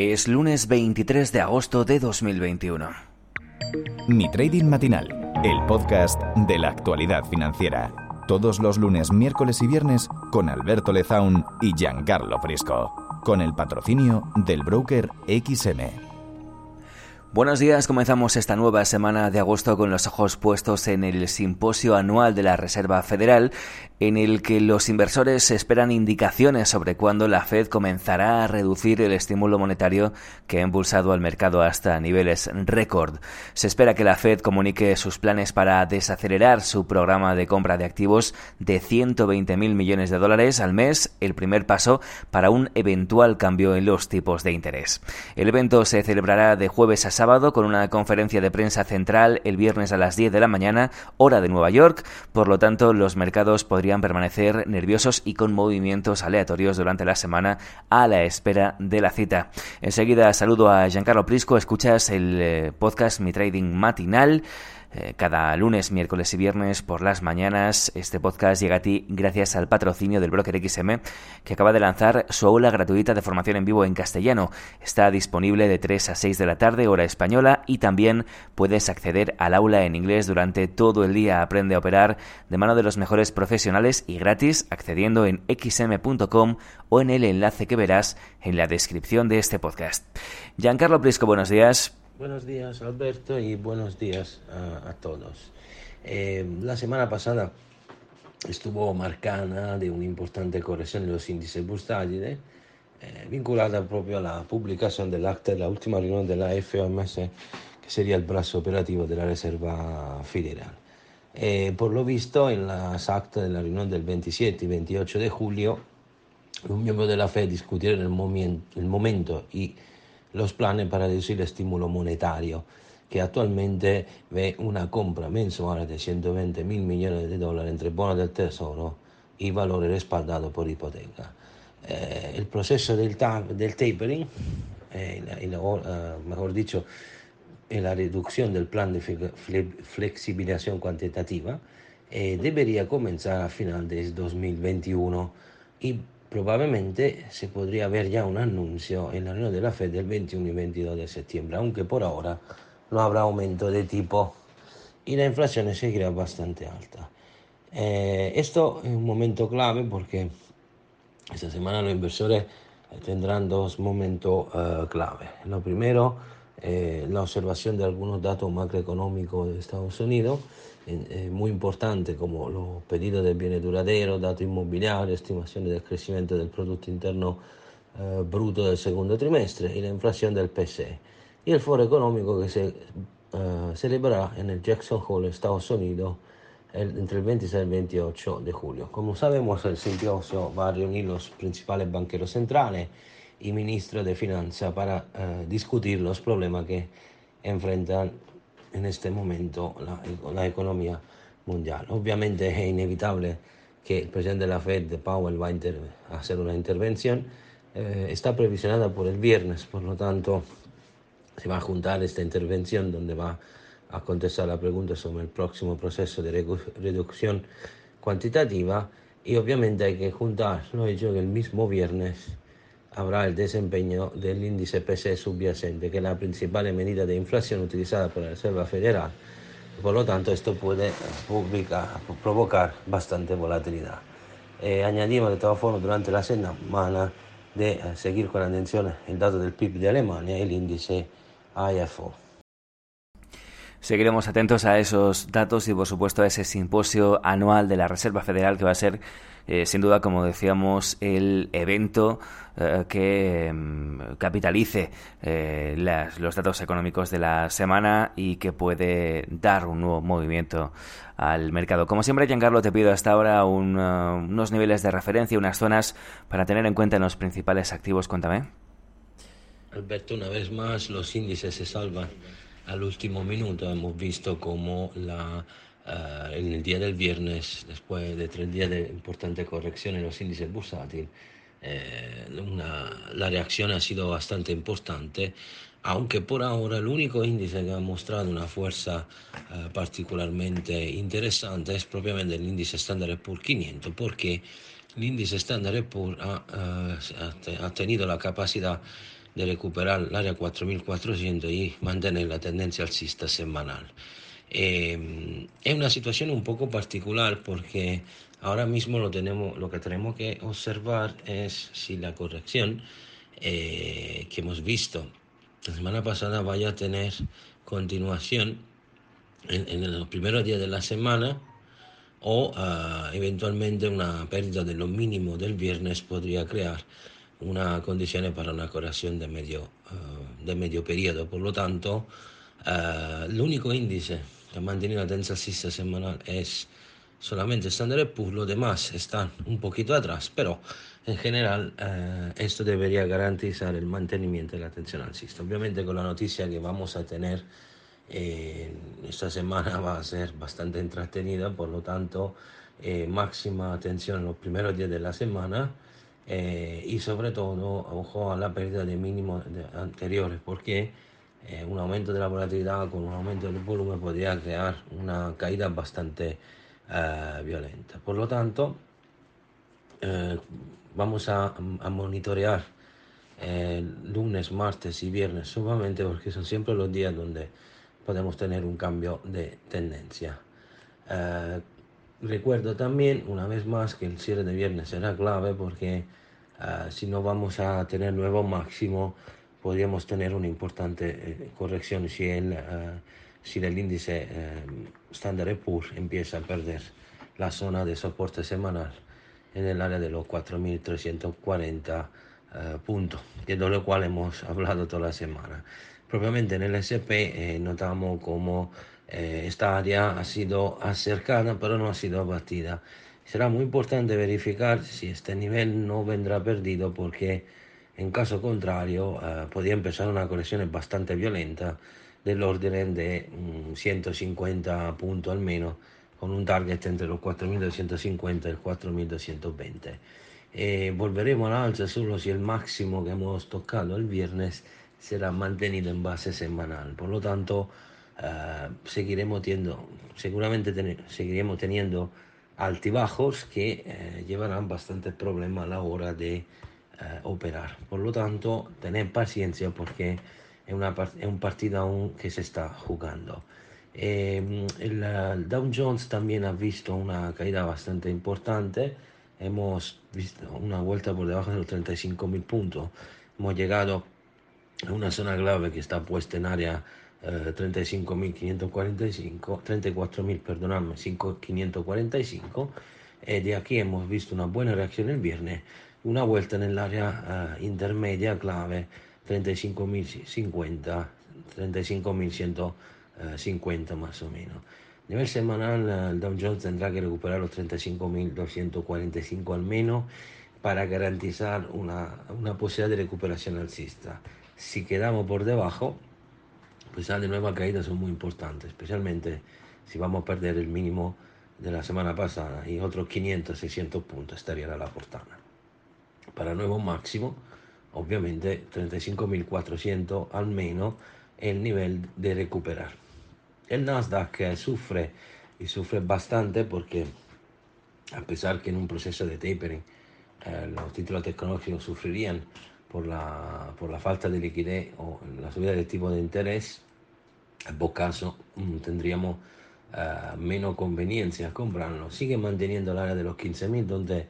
Es lunes 23 de agosto de 2021. Mi Trading Matinal, el podcast de la actualidad financiera. Todos los lunes, miércoles y viernes con Alberto Lezaun y Giancarlo Frisco. Con el patrocinio del broker XM. Buenos días, comenzamos esta nueva semana de agosto con los ojos puestos en el simposio anual de la Reserva Federal, en el que los inversores esperan indicaciones sobre cuándo la Fed comenzará a reducir el estímulo monetario que ha impulsado al mercado hasta niveles récord. Se espera que la Fed comunique sus planes para desacelerar su programa de compra de activos de 120.000 millones de dólares al mes, el primer paso para un eventual cambio en los tipos de interés. El evento se celebrará de jueves a sábado con una conferencia de prensa central el viernes a las 10 de la mañana, hora de Nueva York. Por lo tanto, los mercados podrían permanecer nerviosos y con movimientos aleatorios durante la semana a la espera de la cita. Enseguida saludo a Giancarlo Prisco, escuchas el eh, podcast Mi Trading Matinal. Eh, cada lunes, miércoles y viernes por las mañanas. Este podcast llega a ti gracias al patrocinio del broker XM que acaba de lanzar su aula gratuita de formación en vivo en castellano. Está disponible de 3 a 6 de la tarde, hora española, y también puedes acceder al aula en inglés durante todo el día. Aprende a operar de mano de los mejores profesionales y gratis accediendo en xm.com o en el enlace que verás en la descripción de este podcast. Giancarlo Prisco, buenos días. Buenos días Alberto y buenos días a, a todos. Eh, la semana pasada estuvo marcada de una importante corrección de los índices bursátiles eh, vinculada propio a la publicación del acta de la última reunión de la FOMC que sería el brazo operativo de la Reserva Federal. Eh, por lo visto, en las actas de la reunión del 27 y 28 de julio, los miembros de la FED discutieron el, momento, el momento y los planes para reducir el estímulo monetario, que actualmente ve una compra mensual de 120 mil millones de dólares entre bonos del Tesoro y valores respaldados por hipoteca. Eh, el proceso del, del tapering, eh, y uh, mejor dicho, la reducción del plan de flexibilización cuantitativa, eh, debería comenzar a final de 2021 y probablemente se podría ver ya un anuncio en la reunión de la Fed del 21 y 22 de septiembre, aunque por ahora no habrá aumento de tipo y la inflación seguirá bastante alta. Eh, esto es un momento clave porque esta semana los inversores tendrán dos momentos uh, clave. Lo primero, eh, la observación de algunos datos macroeconómicos de Estados Unidos muy importante como los pedidos de bienes duraderos, datos inmobiliarios, estimaciones del crecimiento del Producto Interno eh, Bruto del segundo trimestre y la inflación del PCE. Y el foro económico que se eh, celebrará en el Jackson Hole, Estados Unidos, el, entre el 26 y el 28 de julio. Como sabemos, el simposio va a reunir los principales banqueros centrales y ministros de Finanzas para eh, discutir los problemas que enfrentan en este momento la, la economía mundial. Obviamente es inevitable que el presidente de la Fed, Powell, va a, hacer una intervención. Eh, está previsionada por el viernes, por lo tanto se va a juntar esta intervención donde va a contestar la pregunta sobre el próximo proceso de reducción cuantitativa y obviamente hay que juntar lo hecho que el mismo viernes habrá el desempeño del índice PCE subyacente, que es la principal medida de inflación utilizada por la Reserva Federal. Por lo tanto, esto puede publicar, provocar bastante volatilidad. Eh, añadimos de todas formas durante la semana de eh, seguir con atención el dato del PIB de Alemania y el índice IFO. Seguiremos atentos a esos datos y, por supuesto, a ese simposio anual de la Reserva Federal que va a ser, eh, sin duda, como decíamos, el evento eh, que mm, capitalice eh, las, los datos económicos de la semana y que puede dar un nuevo movimiento al mercado. Como siempre, Giancarlo, te pido hasta ahora un, unos niveles de referencia, unas zonas para tener en cuenta en los principales activos. Cuéntame. Alberto, una vez más los índices se salvan al último minuto. Hemos visto cómo uh, en el día del viernes, después de tres días de importante corrección en los índices bursátiles, eh, la reacción ha sido bastante importante, aunque por ahora el único índice que ha mostrado una fuerza uh, particularmente interesante es propiamente el índice Standard Poor's 500, porque el índice Standard Poor's ha, ha tenido la capacidad de recuperar l'area 4400 y mantener la tendencia alcista semanal. Eh, es una situación un poco particular porque ahora mismo lo, tenemos, lo que tenemos que observar es si la corrección eh, que hemos visto la semana pasada vaya a tener continuación en, en los primeros días de la semana o uh, eventualmente una pérdida de lo mínimo del viernes podría crear una condición para una corrección de medio, uh, de medio periodo. Por lo tanto, uh, el único índice que ha mantenido la tendencia alcista semanal es solamente Standard Poor's, los demás están un poquito atrás, pero en general uh, esto debería garantizar el mantenimiento de la tensión alcista. Obviamente con la noticia que vamos a tener eh, esta semana va a ser bastante entretenida, por lo tanto, eh, máxima atención en los primeros días de la semana eh, y sobre todo ojo a la pérdida de mínimos anteriores porque eh, un aumento de la volatilidad con un aumento del volumen podría crear una caída bastante eh, violenta. Por lo tanto, eh, vamos a, a monitorear eh, lunes, martes y viernes sumamente porque son siempre los días donde podemos tener un cambio de tendencia. Eh, recuerdo también, una vez más, que el cierre de viernes será clave porque uh, si no vamos a tener nuevo máximo, podríamos tener una importante eh, corrección si el, uh, si el índice uh, Standard Poor's empieza a perder la zona de soporte semanal en el área de los 4.340 puntos, de lo cual hemos hablado toda la semana. Propiamente en el SP notamos como eh, esta área ha sido acercada pero no ha sido abatida. Será muy importante verificar si este nivel no vendrá perdido porque en caso contrario eh, podría empezar una corrección bastante violenta del orden de um, 150 puntos al menos con un target entre los 4.250 y el 4.220. Eh, volveremos al alza solo si el máximo que hemos tocado el viernes será mantenido en base semanal. Por lo tanto, uh, seguiremos teniendo, seguramente ten, seguiremos teniendo altibajos que uh, llevarán bastantes problemas a la hora de uh, operar. Por lo tanto, tener paciencia porque es, una, es un partido aún que se está jugando. Eh, el, el Dow Jones también ha visto una caída bastante importante. Hemos visto una vuelta por debajo de los 35.000 puntos. Hemos llegado a una zona clave que está puesta en área eh, 35.545, 34.000, perdonadme, 5.545. E de aquí hemos visto una buena reacción el viernes, una vuelta en el área uh, intermedia clave 35.050, 35.150 más o menos. A nivel semanal, el Dow Jones tendrá que recuperar los 35.245 al menos para garantizar una, una posibilidad de recuperación alcista. Si quedamos por debajo, pues de nueva caída son muy importantes, especialmente si vamos a perder el mínimo de la semana pasada y otros 500, 600 puntos estaría la portada. Para nuevo máximo, obviamente 35.400 al menos el nivel de recuperar. El Nasdaq sufre y sufre bastante porque a pesar que en un proceso de tapering eh, los títulos tecnológicos sufrirían por la, por la falta de liquidez o la subida del tipo de interés, caso mm, tendríamos uh, menos conveniencia comprarlo. Sigue manteniendo el área de los 15.000 donde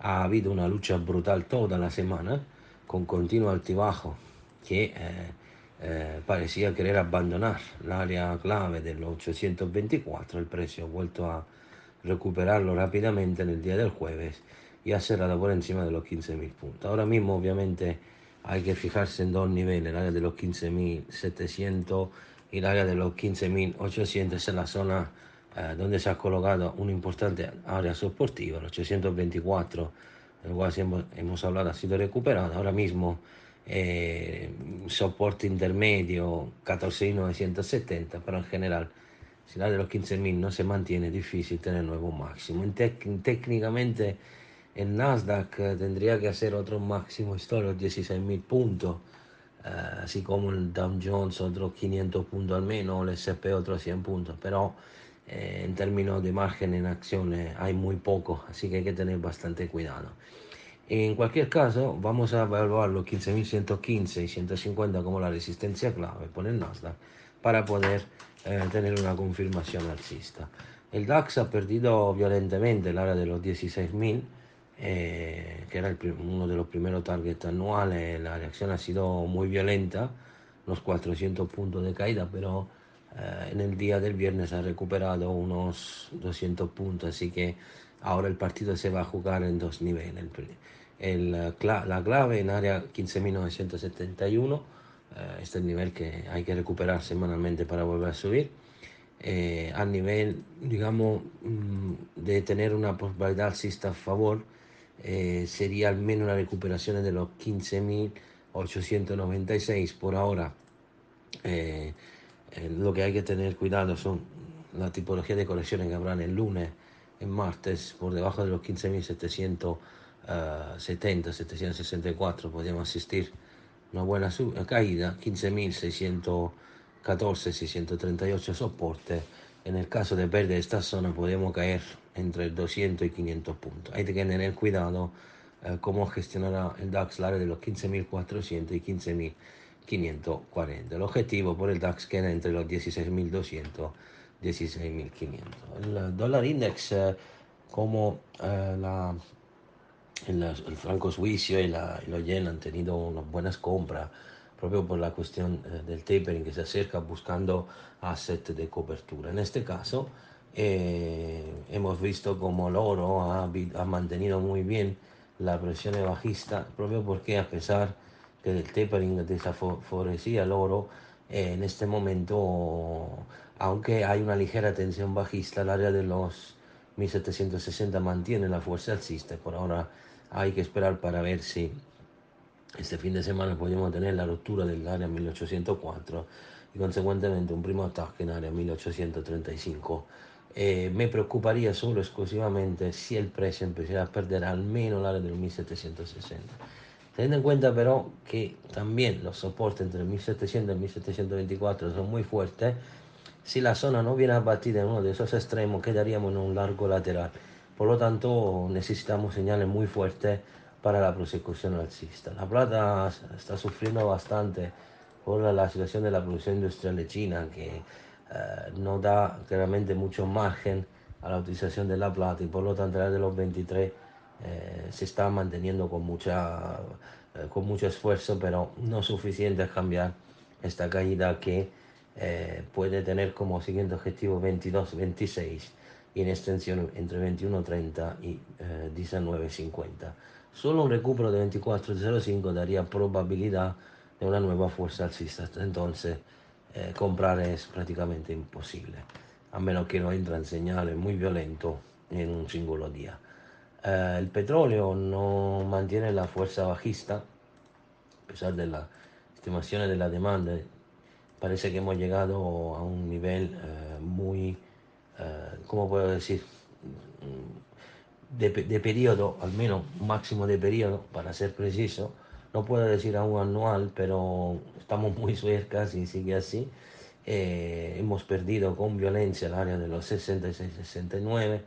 ha habido una lucha brutal toda la semana con continuo altibajo que eh, eh, parecía querer abandonar el área clave de los 824. El precio ha vuelto a recuperarlo rápidamente en el día del jueves y ha cerrado por encima de los 15.000 puntos. Ahora mismo obviamente hay que fijarse en dos niveles, el área de los 15.700 y el área de los 15.800 es la zona eh, donde se ha colocado una importante área soportiva, los 824, el cual hemos, hemos hablado ha sido recuperado. Ahora mismo eh, soporte intermedio 14.970, pero en general, si la de los 15.000 no se mantiene, difícil tener nuevo máximo. técnicamente, el Nasdaq eh, tendría que hacer otro máximo histórico, 16.000 puntos, eh, así como el Dow Jones, otros 500 puntos al menos, el S&P otros 100 puntos, pero eh, en términos de margen en acciones hay muy poco, así que hay que tener bastante cuidado. En cualquier caso, vamos a evaluar los 15.115 y 150 como la resistencia clave por el Nasdaq para poder eh, tener una confirmación alcista. El DAX ha perdido violentamente el área de los 16.000, eh, que era uno de los primeros targets anuales. La reacción ha sido muy violenta, los 400 puntos de caída, pero eh, en el día del viernes ha recuperado unos 200 puntos, así que ahora el partido se va a jugar en dos niveles la clave en área 15.971. Eh, este es el nivel que hay que recuperar semanalmente para volver a subir. Eh, a nivel, digamos, mm, de tener una probabilidad alcista a favor, eh, sería al menos la recuperación de los 15.896 por ahora. lo que hay que tener cuidado son la tipología de correcciones que habrán el lunes, en martes, por debajo de los 15.700 70, 764 podríamos asistir una buena caída, 15.614, 638 soporte. En el caso de perder esta zona podemos caer entre 200 y 500 puntos. Hay que tener cuidado eh, cómo gestionará el DAX la área de los 15.400 y 15.540. El objetivo por el DAX queda entre los 16.200 y 16.500. El dólar index eh, como eh, la el franco suizo y, la, los yen han tenido unas buenas compras, propio por la cuestión eh, del tapering que se acerca buscando asset de cobertura. En este caso, eh, hemos visto como el oro ha, ha, mantenido muy bien la presión bajista, propio porque a pesar que el tapering desfavorecía el oro, eh, en este momento, aunque hay una ligera tensión bajista, el área de los 1760 mantiene la fuerza alcista. Por ahora hay que esperar para ver si este fin de semana podemos tener la ruptura del área 1804 y consecuentemente un primo ataque en área 1835. Eh, me preocuparía solo exclusivamente si el precio empezara a perder al menos la área del 1760. Teniendo en cuenta pero que también los soportes entre el 1700 y el 1724 son muy fuertes, si la zona no viene abatida en uno de esos extremos quedaríamos en un largo lateral por lo tanto, necesitamos señales muy fuertes para la prosecución alcista. La plata está sufriendo bastante por la situación de la producción industrial de China, que eh, no da claramente mucho margen a la utilización de la plata y por lo tanto, de los 23 eh, se está manteniendo con, mucha, eh, con mucho esfuerzo, pero no suficiente a cambiar esta caída que puede tener como siguiente objetivo 22-26 y en extensión entre 21.30 y 19.50. Solo un recupero de 24.05 daría probabilidad de una nueva fuerza alcista, entonces eh, comprar es prácticamente imposible, a menos que no entren señales muy violentos en un singolo día. Eh, el petróleo no mantiene la fuerza bajista, a pesar de la estimación de la demanda, parece que hemos llegado a un nivel muy eh, ¿cómo puedo decir? De, periodo, al menos máximo de periodo, para ser preciso. No puedo decir aún anual, pero estamos muy cerca, si sigue así. Eh, hemos perdido con violencia el área de los 66-69,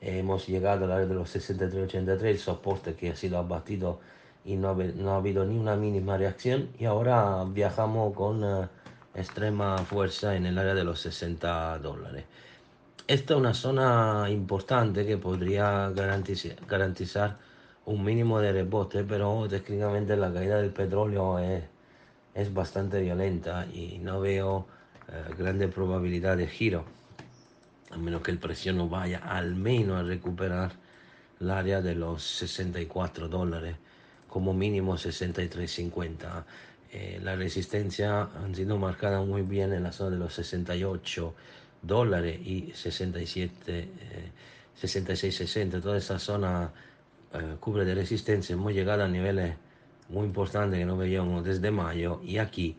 hemos llegado al área de los 63-83, el soporte que ha sido abatido y no ha, habido ni una mínima reacción y ahora viajamos con eh, extrema fuerza en el área de los 60 dólares. Esta es una zona importante que podría garantizar, un mínimo de rebote, pero técnicamente la caída del petróleo es, es bastante violenta y no veo eh, grande probabilidad de giro, a menos que el precio no vaya al menos a recuperar el área de los 64 dólares, como mínimo 63.50. Eh, la resistencia han sido marcada muy bien en la zona de los 68 dólares y 67, 66, 60, toda esa zona eh, cubre de resistencia, hemos llegado a niveles muy importante que no veíamos desde mayo y aquí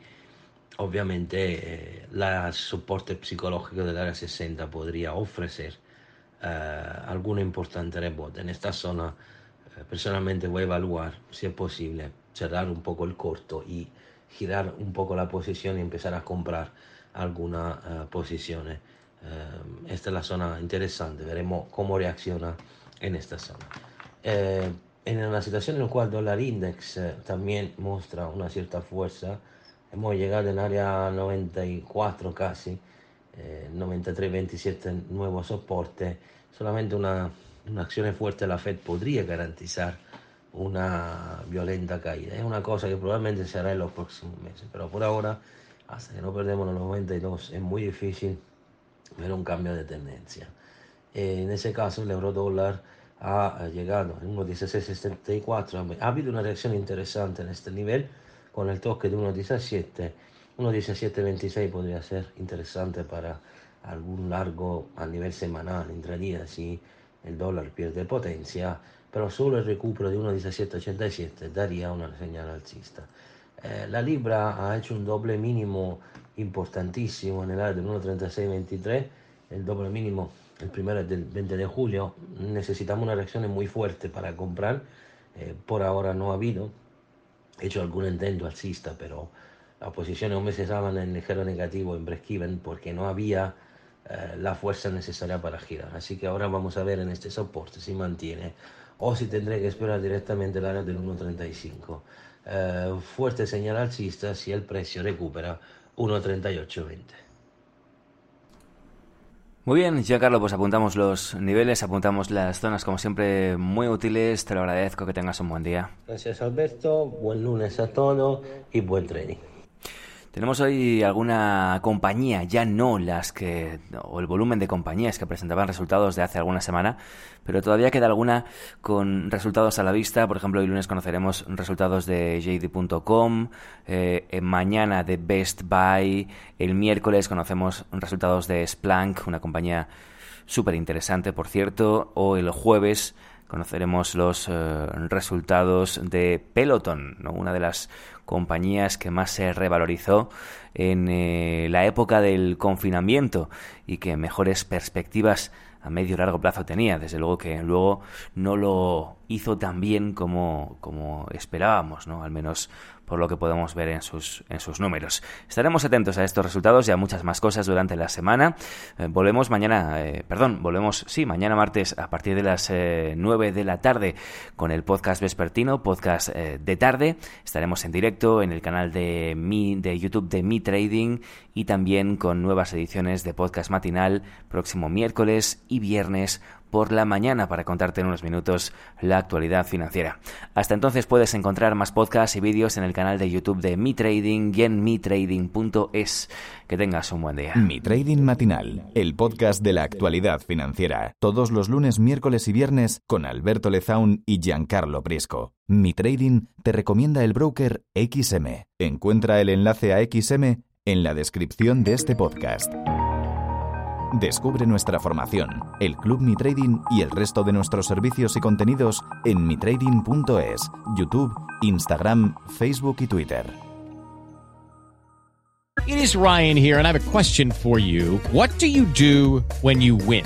obviamente el soporte psicológico del área 60 podría ofrecer algún importante rebote. En esta zona personalmente voy a evaluar si es posible cerrar un poco el corto y girar un poco la posición y empezar a comprar algunas posiciones. esta es la zona interesante, veremos cómo reacciona en esta zona. Eh, en una situación en la cual el dólar index eh, también muestra una cierta fuerza, hemos llegado en área 94 casi, eh, 93, 27 nuevo soporte, solamente una, una acción fuerte de la Fed podría garantizar una violenta caída. Es una cosa que probablemente se hará en los próximos meses, pero por ahora, hasta que no perdemos los 92, es muy difícil ver un cambio de tendencia. Eh, en ese caso, el euro dólar ha llegado en 1.1674. Ha habido una reacción interesante en este nivel con el toque de 1.17. 1.1726 podría ser interesante para algún largo a nivel semanal, intradía, si el dólar pierde potencia, pero solo el recupero de 1.1787 daría una señal alcista. Eh, la libra ha hecho un doble mínimo importantísimo en el área del 1.3623, el doble mínimo el primero del 20 de julio, necesitamos una reacción muy fuerte para comprar, eh, por ahora no ha habido, he hecho algún intento alcista, pero las posiciones aún se estaban en ligero negativo en break-even porque no había eh, la fuerza necesaria para girar. Así que ahora vamos a ver en este soporte si mantiene o si tendré que esperar directamente el área del 1.35. Eh, fuerte señal alcista si el precio recupera 1.3820. Muy bien, ya Carlos, pues apuntamos los niveles, apuntamos las zonas como siempre muy útiles, te lo agradezco, que tengas un buen día. Gracias Alberto, buen lunes a todos y buen trading. Tenemos hoy alguna compañía, ya no las que, o el volumen de compañías que presentaban resultados de hace alguna semana, pero todavía queda alguna con resultados a la vista. Por ejemplo, el lunes conoceremos resultados de JD.com, eh, mañana de Best Buy, el miércoles conocemos resultados de Splunk, una compañía súper interesante, por cierto, o el jueves conoceremos los eh, resultados de Peloton, ¿no? una de las compañías que más se revalorizó en eh, la época del confinamiento y que mejores perspectivas a medio y largo plazo tenía. Desde luego que luego no lo hizo tan bien como, como esperábamos, ¿no? Al menos por lo que podemos ver en sus, en sus números. Estaremos atentos a estos resultados y a muchas más cosas durante la semana. Eh, volvemos mañana, eh, perdón, volvemos, sí, mañana martes a partir de las 9 eh, de la tarde con el podcast vespertino, podcast de tarde. Estaremos en directo en el canal de, mi, de YouTube de Mi Trading y también con nuevas ediciones de podcast matinal próximo miércoles y viernes por la mañana para contarte en unos minutos la actualidad financiera. Hasta entonces puedes encontrar más podcasts y vídeos en el canal de YouTube de Mi Trading y en mitrading.es. Que tengas un buen día. Mi Trading Matinal, el podcast de la actualidad financiera. Todos los lunes, miércoles y viernes con Alberto Lezaun y Giancarlo Prisco. Mi Trading te recomienda el broker XM. Encuentra el enlace a XM en la descripción de este podcast. Descubre nuestra formación, el Club Mi Trading y el resto de nuestros servicios y contenidos en mitrading.es, YouTube, Instagram, Facebook y Twitter. It is Ryan here and I have a question for you. What do you do when you win?